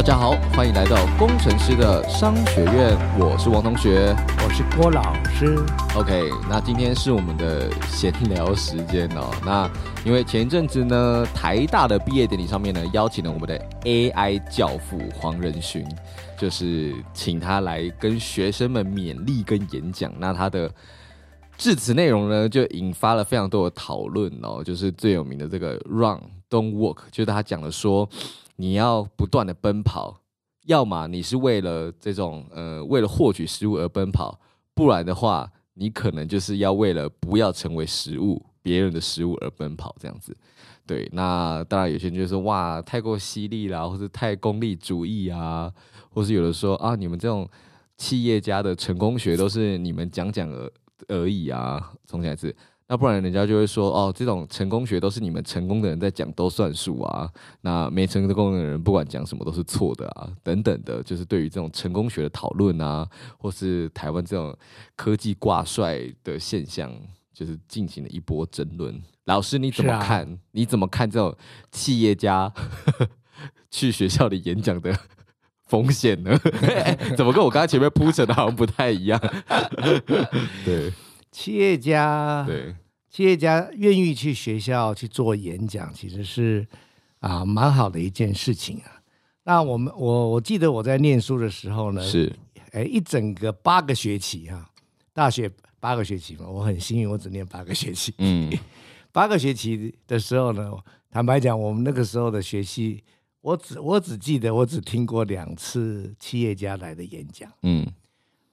大家好，欢迎来到工程师的商学院。我是王同学，我是郭老师。OK，那今天是我们的闲聊时间哦。那因为前一阵子呢，台大的毕业典礼上面呢，邀请了我们的 AI 教父黄仁勋，就是请他来跟学生们勉励跟演讲。那他的致辞内容呢，就引发了非常多的讨论哦。就是最有名的这个 Run Don't Walk，就是他讲了说。你要不断的奔跑，要么你是为了这种呃，为了获取食物而奔跑，不然的话，你可能就是要为了不要成为食物，别人的食物而奔跑这样子。对，那当然有些人就说哇，太过犀利啦，或是太功利主义啊，或是有的说啊，你们这种企业家的成功学都是你们讲讲而而已啊，重新来一次。那不然人家就会说哦，这种成功学都是你们成功的人在讲都算数啊，那没成功的人不管讲什么都是错的啊，等等的，就是对于这种成功学的讨论啊，或是台湾这种科技挂帅的现象，就是进行了一波争论。老师你怎么看？啊、你怎么看这种企业家 去学校里演讲的风险呢？怎么跟我刚才前面铺陈的好像不太一样？对。企业家对企业家愿意去学校去做演讲，其实是啊蛮好的一件事情啊。那我们我我记得我在念书的时候呢，是哎一整个八个学期哈、啊，大学八个学期嘛，我很幸运，我只念八个学期。嗯，八个学期的时候呢，坦白讲，我们那个时候的学习，我只我只记得我只听过两次企业家来的演讲。嗯。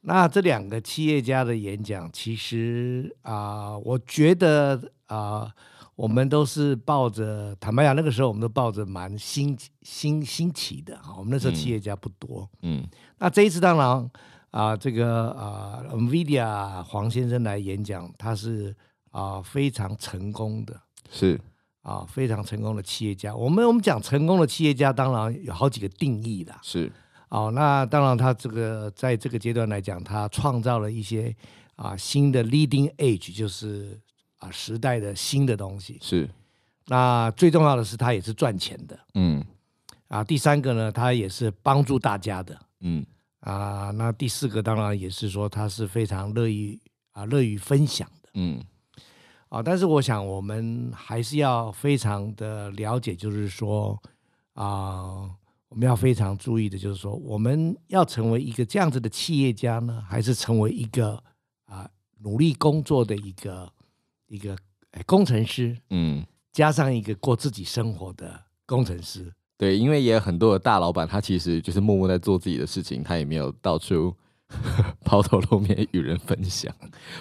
那这两个企业家的演讲，其实啊、呃，我觉得啊、呃，我们都是抱着坦白讲，那个时候我们都抱着蛮新新新奇的啊。我们那时候企业家不多，嗯。嗯，那这一次当然啊、呃，这个啊、呃、，NVIDIA 黄先生来演讲，他是啊、呃、非常成功的，是啊非常成功的企业家。我们我们讲成功的企业家，当然有好几个定义的，是。哦，那当然，他这个在这个阶段来讲，他创造了一些啊新的 leading edge，就是啊时代的新的东西。是。那最重要的是，他也是赚钱的。嗯。啊，第三个呢，他也是帮助大家的。嗯。啊，那第四个当然也是说，他是非常乐意啊乐于分享的。嗯。啊，但是我想，我们还是要非常的了解，就是说啊。我们要非常注意的，就是说，我们要成为一个这样子的企业家呢，还是成为一个啊努力工作的一个一个工程师？嗯，加上一个过自己生活的工程师。对，因为也有很多的大老板，他其实就是默默在做自己的事情，他也没有到处 抛头露面与人分享，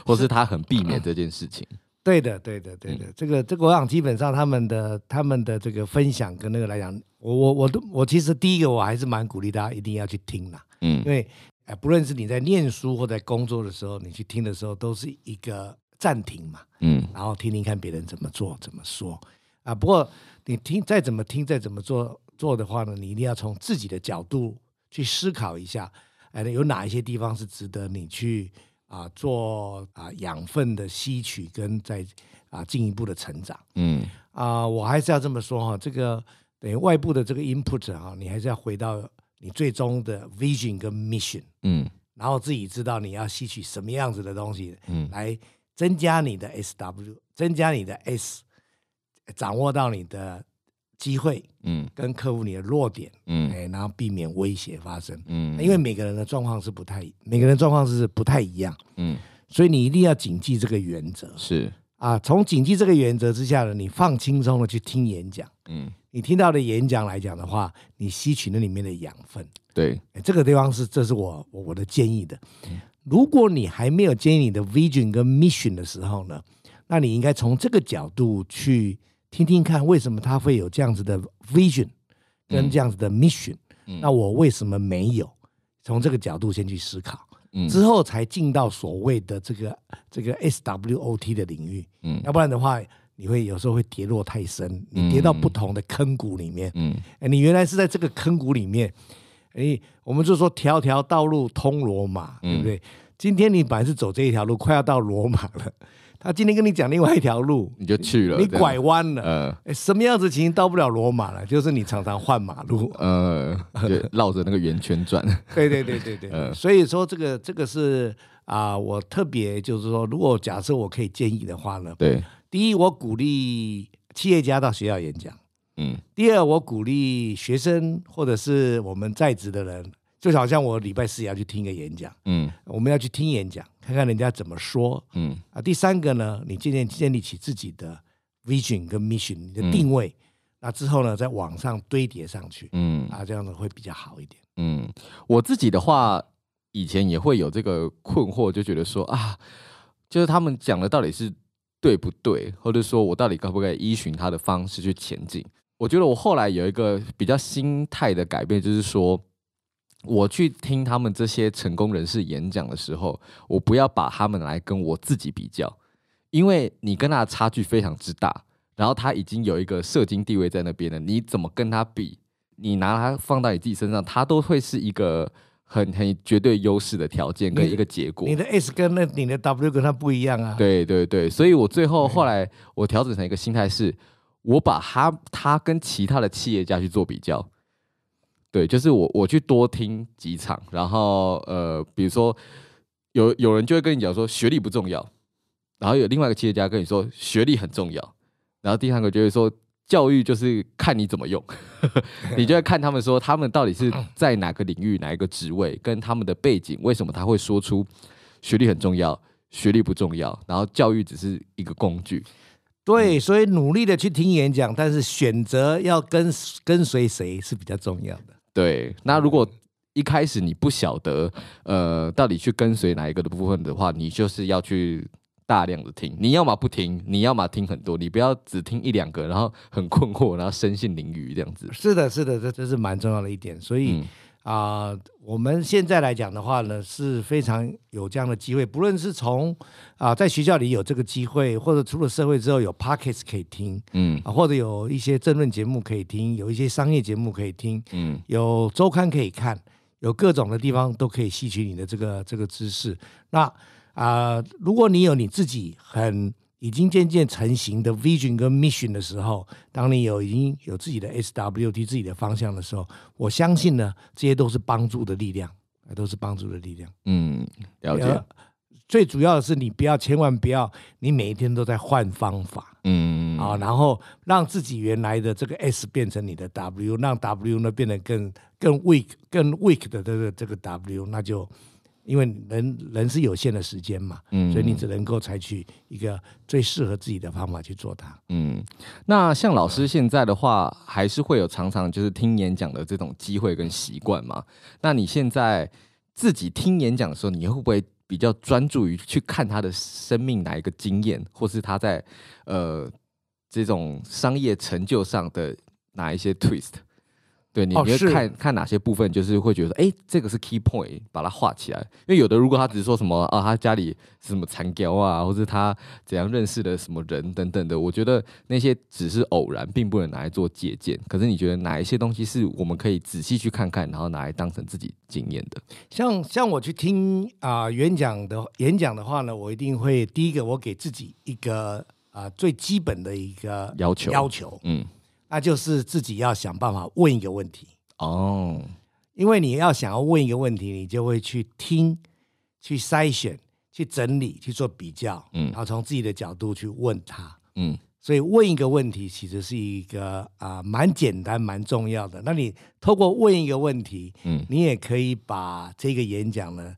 或是他很避免这件事情。对的，对的，对的，嗯、这个这个，我想基本上他们的他们的这个分享跟那个来讲，我我我都我其实第一个我还是蛮鼓励大家一定要去听啦，嗯，因为哎，不论是你在念书或在工作的时候，你去听的时候都是一个暂停嘛，嗯，然后听听看别人怎么做怎么说啊。不过你听再怎么听再怎么做做的话呢，你一定要从自己的角度去思考一下，哎，有哪一些地方是值得你去。啊，做啊养分的吸取跟在啊进一步的成长，嗯。啊，我还是要这么说哈，这个等于外部的这个 input 哈，你还是要回到你最终的 vision 跟 mission，嗯，然后自己知道你要吸取什么样子的东西，嗯，来增加你的 SW，增加你的 S，掌握到你的。机会，嗯，跟克服你的弱点，嗯，哎，然后避免威胁发生，嗯，因为每个人的状况是不太，每个人状况是不太一样，嗯，所以你一定要谨记这个原则，是。啊，从谨记这个原则之下呢，你放轻松的去听演讲，嗯，你听到的演讲来讲的话，你吸取那里面的养分，对，这个地方是，这是我我的建议的，如果你还没有建立你的 vision 跟 mission 的时候呢，那你应该从这个角度去。听听看为什么他会有这样子的 vision 跟这样子的 mission，嗯，那我为什么没有？从这个角度先去思考，嗯，之后才进到所谓的这个这个 SWOT 的领域，嗯，要不然的话，你会有时候会跌落太深，你跌到不同的坑谷里面，嗯，哎，你原来是在这个坑谷里面，哎，我们就说条条道路通罗马，对不对？今天你本来是走这一条路，快要到罗马了。他今天跟你讲另外一条路，你就去了，你拐弯了，嗯、呃，什么样子其实到不了罗马了，就是你常常换马路，嗯、呃，绕着那个圆圈转。对对对对对，呃、所以说这个这个是啊、呃，我特别就是说，如果假设我可以建议的话呢，对，第一，我鼓励企业家到学校演讲，嗯，第二，我鼓励学生或者是我们在职的人。就好像我礼拜四也要去听一个演讲，嗯，我们要去听演讲，看看人家怎么说，嗯啊。第三个呢，你渐渐建立起自己的 vision 跟 mission，你的定位，嗯、那之后呢，在网上堆叠上去，嗯啊，这样子会比较好一点。嗯，我自己的话，以前也会有这个困惑，就觉得说啊，就是他们讲的到底是对不对，或者说我到底该不该依循他的方式去前进？我觉得我后来有一个比较心态的改变，就是说。我去听他们这些成功人士演讲的时候，我不要把他们来跟我自己比较，因为你跟他的差距非常之大，然后他已经有一个社经地位在那边了，你怎么跟他比？你拿他放到你自己身上，他都会是一个很很绝对优势的条件跟一个结果。你的 S 跟那你的 W 跟他不一样啊。对对对，所以我最后后来我调整成一个心态是，我把他他跟其他的企业家去做比较。对，就是我我去多听几场，然后呃，比如说有有人就会跟你讲说学历不重要，然后有另外一个企业家跟你说学历很重要，然后第三个就会说教育就是看你怎么用，你就会看他们说他们到底是在哪个领域哪一个职位，跟他们的背景为什么他会说出学历很重要，学历不重要，然后教育只是一个工具。对，所以努力的去听演讲，但是选择要跟跟随谁是比较重要的。对，那如果一开始你不晓得，呃，到底去跟随哪一个的部分的话，你就是要去大量的听。你要么不听，你要么听很多，你不要只听一两个，然后很困惑，然后身陷囹圄这样子。是的，是的，这这是蛮重要的一点。所以啊、我们现在来讲的话呢，是非常有这样的机会，不论是从啊、呃，在学校里有这个机会，或者出了社会之后有 Podcast 可以听，嗯啊，或者有一些政论节目可以听，有一些商业节目可以听，嗯，有周刊可以看，有各种的地方都可以吸取你的这个这个知识。那啊、呃，如果你有你自己很已经渐渐成型的 vision 跟 mission 的时候，当你有已经有自己的 SWOT 自己的方向的时候，我相信呢，这些都是帮助的力量，都是帮助的力量。嗯，了解。最主要的是，你不要，千万不要，你每一天都在换方法，嗯啊，然后让自己原来的这个 S 变成你的 W，让 W 呢变得更更 weak、更 weak 的这个这个 W，那就因为人人是有限的时间嘛，嗯，所以你只能够采取一个最适合自己的方法去做它。嗯，那像老师现在的话，还是会有常常就是听演讲的这种机会跟习惯嘛？那你现在自己听演讲的时候，你会不会？比较专注于去看他的生命哪一个经验，或是他在呃这种商业成就上的哪一些 twist。对，你会看看哪些部分，就是会觉得，哎，这个是 key point，把它画起来。因为有的如果他只是说什么啊，他家里是什么残雕啊，或者他怎样认识的什么人等等的，我觉得那些只是偶然，并不能拿来做借鉴。可是你觉得哪一些东西是我们可以仔细去看看，然后拿来当成自己经验的？像像我去听啊、呃、演讲的演讲的话呢，我一定会第一个我给自己一个啊、呃、最基本的一个要求要求，嗯。那就是自己要想办法问一个问题哦，因为你要想要问一个问题，你就会去听、去筛选、去整理、去做比较，嗯，然后从自己的角度去问他，嗯，所以问一个问题其实是一个啊蛮简单、蛮重要的。那你透过问一个问题，嗯，你也可以把这个演讲呢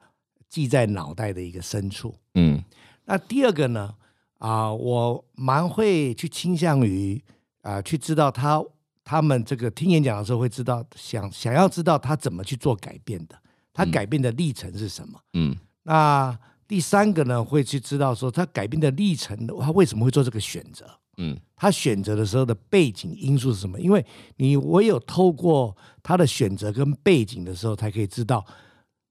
记在脑袋的一个深处，嗯。那第二个呢，啊，我蛮会去倾向于。啊、呃，去知道他他们这个听演讲的时候会知道想想要知道他怎么去做改变的，他改变的历程是什么？嗯，那第三个呢，会去知道说他改变的历程，他为什么会做这个选择？嗯，他选择的时候的背景因素是什么？因为你唯有透过他的选择跟背景的时候，才可以知道，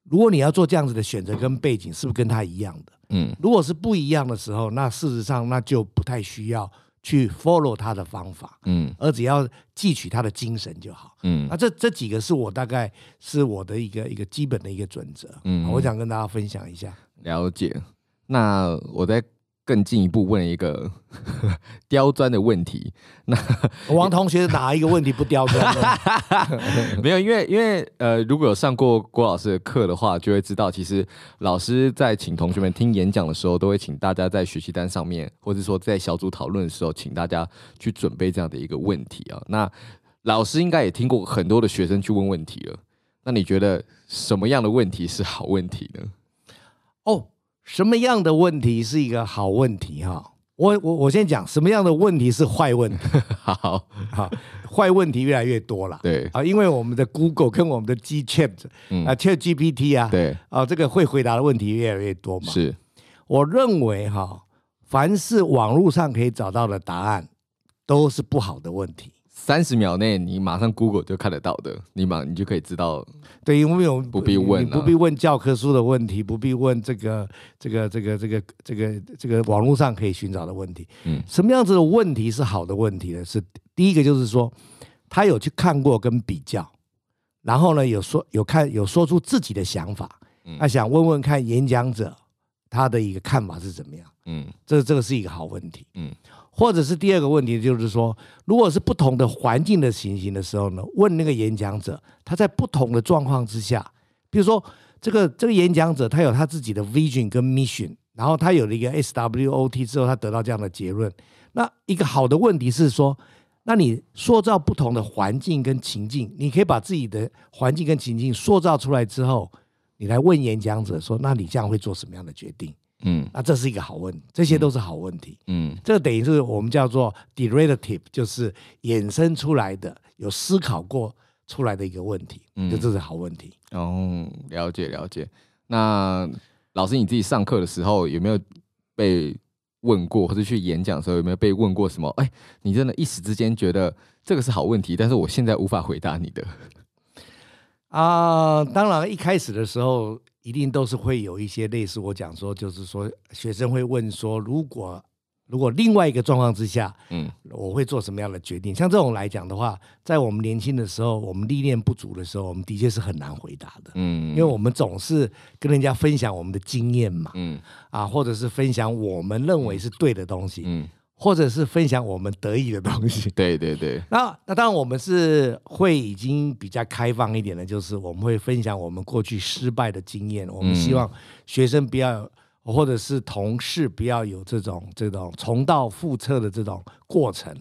如果你要做这样子的选择跟背景，是不是跟他一样的？嗯，如果是不一样的时候，那事实上那就不太需要去 follow 他的方法，嗯，而只要汲取他的精神就好，嗯，那这这几个是我大概是我的一个一个基本的一个准则，嗯，我想跟大家分享一下。了解，那我再更进一步问一个 刁钻的问题。那王同学哪一个问题不刁钻？没有，因为因为呃，如果有上过郭老师的课的话，就会知道，其实老师在请同学们听演讲的时候，都会请大家在学习单上面，或者说在小组讨论的时候，请大家去准备这样的一个问题啊。那老师应该也听过很多的学生去问问题了。那你觉得什么样的问题是好问题呢？哦，什么样的问题是一个好问题哈？我我我先讲什么样的问题是坏问题。好好，坏问题越来越多了。对啊，因为我们的 Google 跟我们的 G Chat 啊 Chat GPT 啊，对啊，这个会回答的问题越来越多嘛。是，我认为哈，凡是网络上可以找到的答案，都是不好的问题。三十秒内，你马上 Google 就看得到的，你马你就可以知道。对，因为我们不必问，不必问教科书的问题，不必问这个这个这个这个这个这个网络上可以寻找的问题。嗯，什么样子的问题是好的问题呢？是第一个，就是说他有去看过跟比较，然后呢有说有看有说出自己的想法，他想问问看演讲者他的一个看法是怎么样。嗯，这这个是一个好问题。嗯。或者是第二个问题，就是说，如果是不同的环境的情形的时候呢，问那个演讲者，他在不同的状况之下，比如说这个这个演讲者他有他自己的 vision 跟 mission，然后他有了一个 SWOT 之后，他得到这样的结论。那一个好的问题是说，那你塑造不同的环境跟情境，你可以把自己的环境跟情境塑造出来之后，你来问演讲者说，那你这样会做什么样的决定？嗯，那这是一个好问题，这些都是好问题。嗯，这个等于是我们叫做 derivative，就是衍生出来的，有思考过出来的一个问题。嗯，就这是好问题。哦，了解了解。那老师你自己上课的时候有没有被问过，或者去演讲的时候有没有被问过什么？哎，你真的一时之间觉得这个是好问题，但是我现在无法回答你的。啊，当然一开始的时候。一定都是会有一些类似我讲说，就是说学生会问说，如果如果另外一个状况之下，嗯，我会做什么样的决定？像这种来讲的话，在我们年轻的时候，我们历练不足的时候，我们的确是很难回答的，嗯，因为我们总是跟人家分享我们的经验嘛，嗯，啊，或者是分享我们认为是对的东西，嗯。或者是分享我们得意的东西，对 对对。那那当然我们是会已经比较开放一点的，就是我们会分享我们过去失败的经验。我们希望学生不要，或者是同事不要有这种这种重蹈覆辙的这种过程。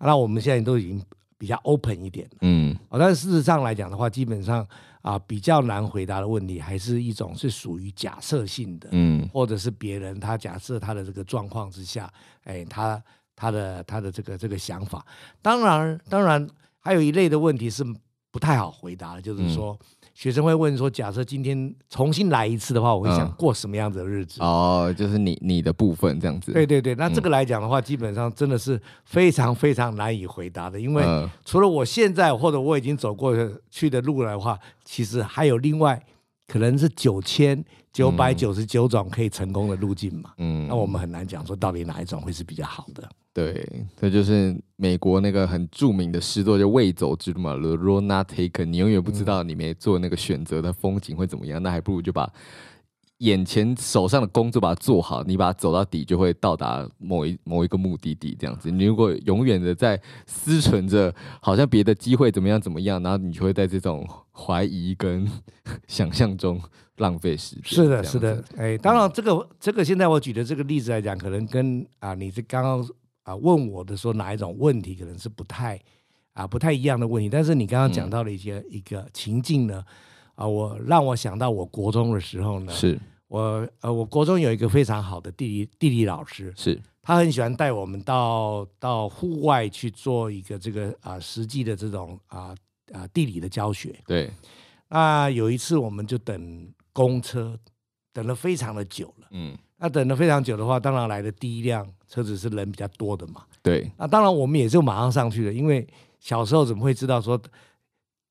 那我们现在都已经比较 open 一点，嗯。但事实上来讲的话，基本上。啊，比较难回答的问题，还是一种是属于假设性的，嗯，或者是别人他假设他的这个状况之下，哎，他他的他的这个这个想法，当然当然还有一类的问题是不太好回答的，就是说。嗯学生会问说：“假设今天重新来一次的话，我会想过什么样子的日子？”嗯、哦，就是你你的部分这样子。对对对，那这个来讲的话，嗯、基本上真的是非常非常难以回答的，因为除了我现在或者我已经走过去的路来的话，其实还有另外可能是九千九百九十九种可以成功的路径嘛。嗯，那我们很难讲说到底哪一种会是比较好的。对，这就是美国那个很著名的诗作，就未走之路嘛，The road not taken。你永远不知道你没做那个选择的风景会怎么样，那还不如就把眼前手上的工作把它做好，你把它走到底，就会到达某一某一个目的地。这样子，你如果永远的在思存着好像别的机会怎么样怎么样，然后你就会在这种怀疑跟想象中浪费时间。是的，是的，哎，当然这个这个现在我举的这个例子来讲，可能跟啊你这刚刚。啊，问我的说哪一种问题可能是不太啊不太一样的问题，但是你刚刚讲到了一些、嗯、一个情境呢，啊，我让我想到我国中的时候呢，是我呃我国中有一个非常好的地理地理老师，是他很喜欢带我们到到户外去做一个这个啊实际的这种啊啊地理的教学。对，那有一次我们就等公车。等了非常的久了。嗯，那等了非常久的话，当然来的第一辆车子是人比较多的嘛。对，那当然我们也就马上上去了，因为小时候怎么会知道说，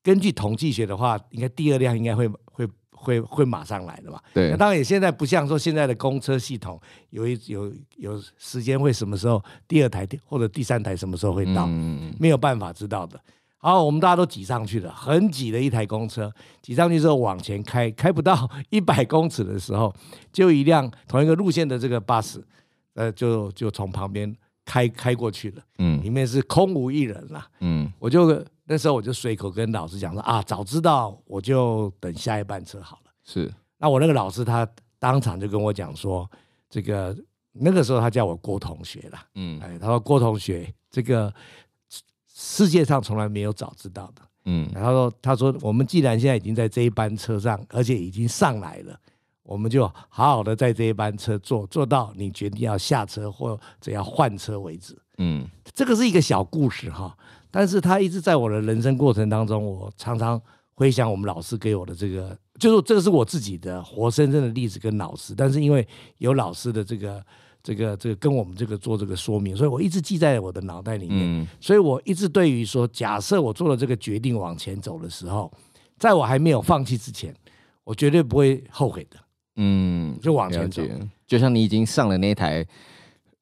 根据统计学的话，应该第二辆应该会会会会马上来的嘛。对，那当然也现在不像说现在的公车系统有一有有时间会什么时候第二台或者第三台什么时候会到，嗯、没有办法知道的。好，我们大家都挤上去了，很挤的一台公车，挤上去之后往前开，开不到一百公尺的时候，就一辆同一个路线的这个巴士，呃，就就从旁边开开过去了，嗯，里面是空无一人啦，嗯，我就那时候我就随口跟老师讲说啊，早知道我就等下一班车好了，是，那我那个老师他当场就跟我讲说，这个那个时候他叫我郭同学啦，嗯，哎，他说郭同学这个。世界上从来没有早知道的，嗯，然后说，他说，我们既然现在已经在这一班车上，而且已经上来了，我们就好好的在这一班车坐，坐到你决定要下车或者要换车为止，嗯，这个是一个小故事哈，但是他一直在我的人生过程当中，我常常回想我们老师给我的这个，就是这个是我自己的活生生的例子跟老师，但是因为有老师的这个。这个这个跟我们这个做这个说明，所以我一直记在我的脑袋里面。嗯、所以我一直对于说，假设我做了这个决定往前走的时候，在我还没有放弃之前，我绝对不会后悔的。嗯，就往前走，就像你已经上了那台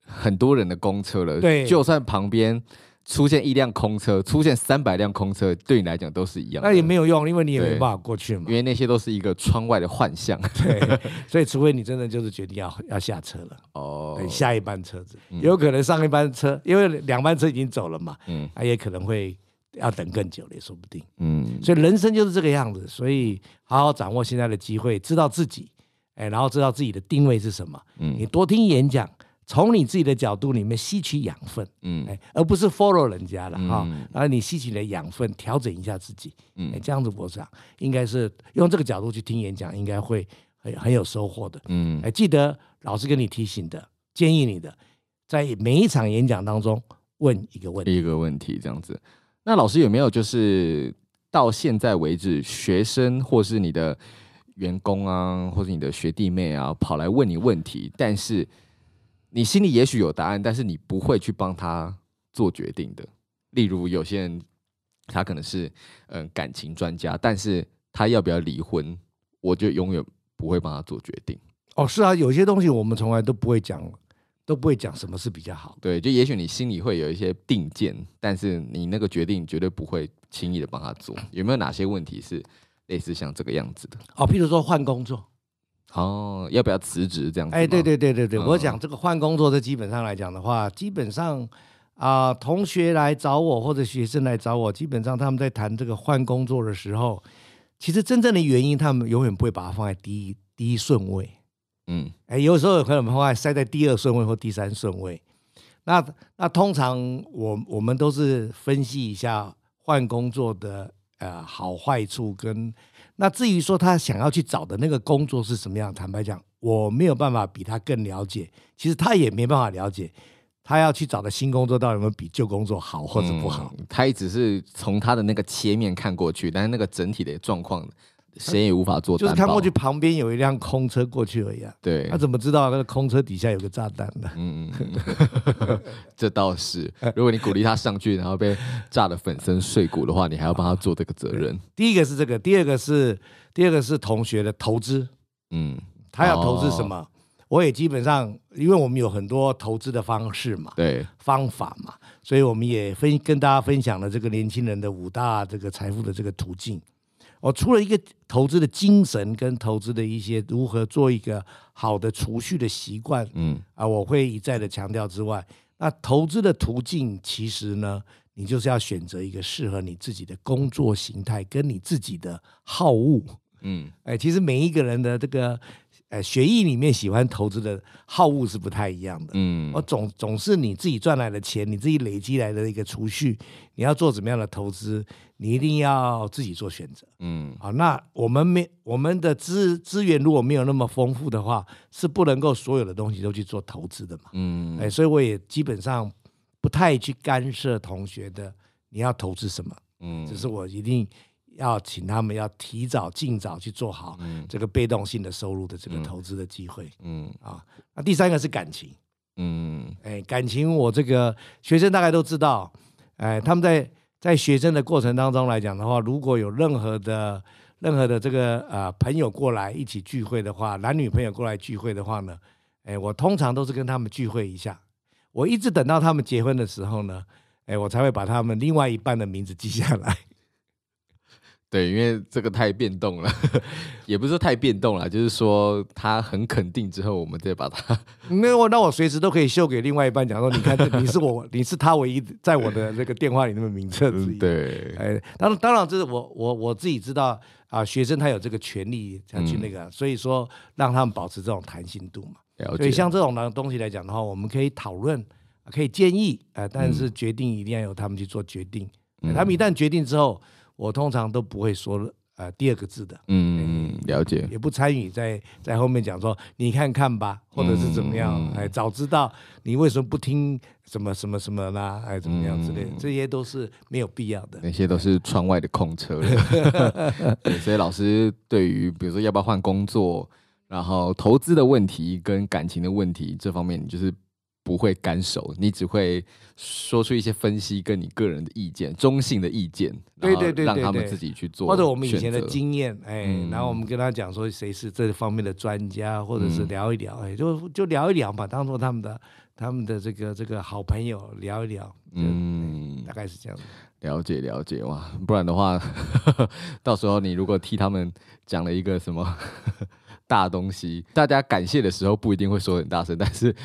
很多人的公车了，对，就算旁边。出现一辆空车，出现三百辆空车，对你来讲都是一样。那也没有用，因为你也没办法过去嘛。因为那些都是一个窗外的幻象。对，所以除非你真的就是决定要要下车了哦，下一班车子，嗯、有可能上一班车，因为两班车已经走了嘛。嗯，他也可能会要等更久了，也说不定。嗯，所以人生就是这个样子，所以好好掌握现在的机会，知道自己，哎，然后知道自己的定位是什么。嗯，你多听演讲。从你自己的角度里面吸取养分，嗯，而不是 follow 人家了哈。然后你吸取了养分，调整一下自己，嗯，这样子我想应该是用这个角度去听演讲，应该会很很有收获的，嗯。哎，记得老师跟你提醒的，建议你的，在每一场演讲当中问一个问题，一个问题这样子。那老师有没有就是到现在为止，学生或是你的员工啊，或是你的学弟妹啊，跑来问你问题，但是你心里也许有答案，但是你不会去帮他做决定的。例如，有些人他可能是嗯感情专家，但是他要不要离婚，我就永远不会帮他做决定。哦，是啊，有些东西我们从来都不会讲，都不会讲什么是比较好。对，就也许你心里会有一些定见，但是你那个决定绝对不会轻易的帮他做。有没有哪些问题是类似像这个样子的？哦，譬如说换工作。哦，要不要辞职这样子？哎，对对对对对，我讲这个换工作，这基本上来讲的话，基本上啊、呃，同学来找我或者学生来找我，基本上他们在谈这个换工作的时候，其实真正的原因，他们永远不会把它放在第一第一顺位。嗯，哎，有时候可能放在塞在第二顺位或第三顺位。那那通常我我们都是分析一下换工作的呃好坏处跟。那至于说他想要去找的那个工作是什么样，坦白讲，我没有办法比他更了解。其实他也没办法了解，他要去找的新工作到底有没有比旧工作好或者不好。他也只是从他的那个切面看过去，但是那个整体的状况。谁也无法做，就是看过去旁边有一辆空车过去而已啊。对，他怎么知道那个空车底下有个炸弹呢？嗯嗯，这倒是。如果你鼓励他上去，然后被炸得粉身碎骨的话，你还要帮他做这个责任。第一个是这个，第二个是第二个是同学的投资。嗯，他要投资什么？我也基本上，因为我们有很多投资的方式嘛，对，方法嘛，所以我们也分跟大家分享了这个年轻人的五大这个财富的这个途径。我除了一个投资的精神跟投资的一些如何做一个好的储蓄的习惯，嗯啊，我会一再的强调之外，那投资的途径其实呢，你就是要选择一个适合你自己的工作形态跟你自己的好恶，嗯，哎，其实每一个人的这个。呃，学艺里面喜欢投资的好恶是不太一样的。嗯，我总总是你自己赚来的钱，你自己累积来的一个储蓄，你要做怎么样的投资，你一定要自己做选择。嗯，好，那我们没我们的资资源如果没有那么丰富的话，是不能够所有的东西都去做投资的嘛。嗯，哎，所以我也基本上不太去干涉同学的你要投资什么。嗯，只是我一定要请他们要提早尽早去做好这个被动性的收入的这个投资的机会。嗯啊，那第三个是感情。嗯，哎，感情我这个学生大概都知道，哎，他们在在学生的过程当中来讲的话，如果有任何的任何的这个呃朋友过来一起聚会的话，男女朋友过来聚会的话呢，哎，我通常都是跟他们聚会一下，我一直等到他们结婚的时候呢，哎，我才会把他们另外一半的名字记下来。对，因为这个太变动了，也不是说太变动了，就是说他很肯定之后，我们再把它。那我，那我随时都可以秀给另外一半讲说，你看，你是我，你是他唯一在我的那个电话里那么名册之一。对，哎，当当然这是我我我自己知道啊，学生他有这个权利要去那个，嗯、所以说让他们保持这种弹性度嘛。所以像这种的东西来讲的话，我们可以讨论，可以建议啊，但是决定一定要由他们去做决定。嗯、他们一旦决定之后。我通常都不会说呃第二个字的，嗯嗯，了解，也不参与在在后面讲说你看看吧，或者是怎么样，嗯、哎，早知道你为什么不听什么什么什么啦，哎，怎么样之类的，嗯、这些都是没有必要的，那些都是窗外的空车。所以老师对于比如说要不要换工作，然后投资的问题跟感情的问题这方面，你就是。不会干手，你只会说出一些分析跟你个人的意见，中性的意见，对对对，让他们自己去做，或者我们以前的经验，哎，嗯、然后我们跟他讲说谁是这方面的专家，或者是聊一聊，哎，就就聊一聊嘛，当做他们的他们的这个这个好朋友聊一聊，嗯，大概是这样子。了解了解哇，不然的话，到时候你如果替他们讲了一个什么 大东西，大家感谢的时候不一定会说很大声，但是。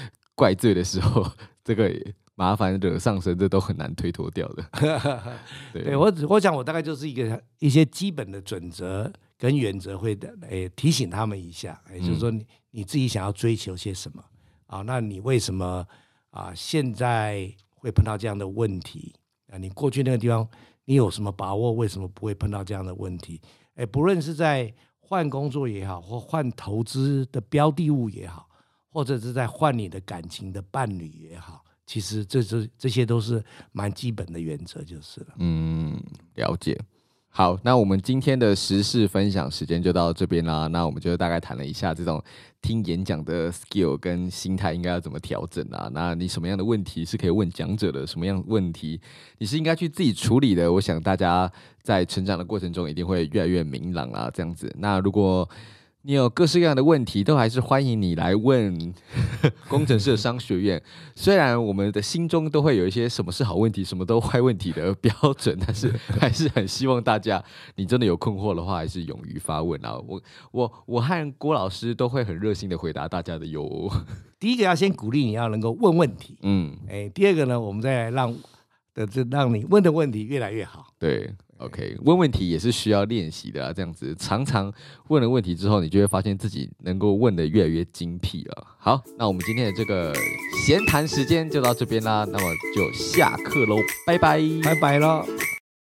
怪罪的时候，这个麻烦惹上身，这都很难推脱掉的。对，对我，我想我大概就是一个一些基本的准则跟原则，会的，诶，提醒他们一下，也就是说你你自己想要追求些什么啊？那你为什么啊？现在会碰到这样的问题啊？你过去那个地方，你有什么把握？为什么不会碰到这样的问题？诶，不论是在换工作也好，或换投资的标的物也好。或者是在换你的感情的伴侣也好，其实这是这些都是蛮基本的原则，就是了。嗯，了解。好，那我们今天的时事分享时间就到这边啦。那我们就大概谈了一下这种听演讲的 skill 跟心态应该要怎么调整啊？那你什么样的问题是可以问讲者的？什么样问题你是应该去自己处理的？我想大家在成长的过程中一定会越来越明朗啊，这样子。那如果你有各式各样的问题，都还是欢迎你来问 工程师的商学院。虽然我们的心中都会有一些什么是好问题，什么都坏问题的标准，但是 还是很希望大家，你真的有困惑的话，还是勇于发问啊！我我我和郭老师都会很热心的回答大家的哟。第一个要先鼓励你要能够问问题，嗯，哎，第二个呢，我们再来让的这让你问的问题越来越好，对。OK，问问题也是需要练习的啊，这样子常常问了问题之后，你就会发现自己能够问的越来越精辟了。好，那我们今天的这个闲谈时间就到这边啦，那么就下课喽，拜拜，拜拜了。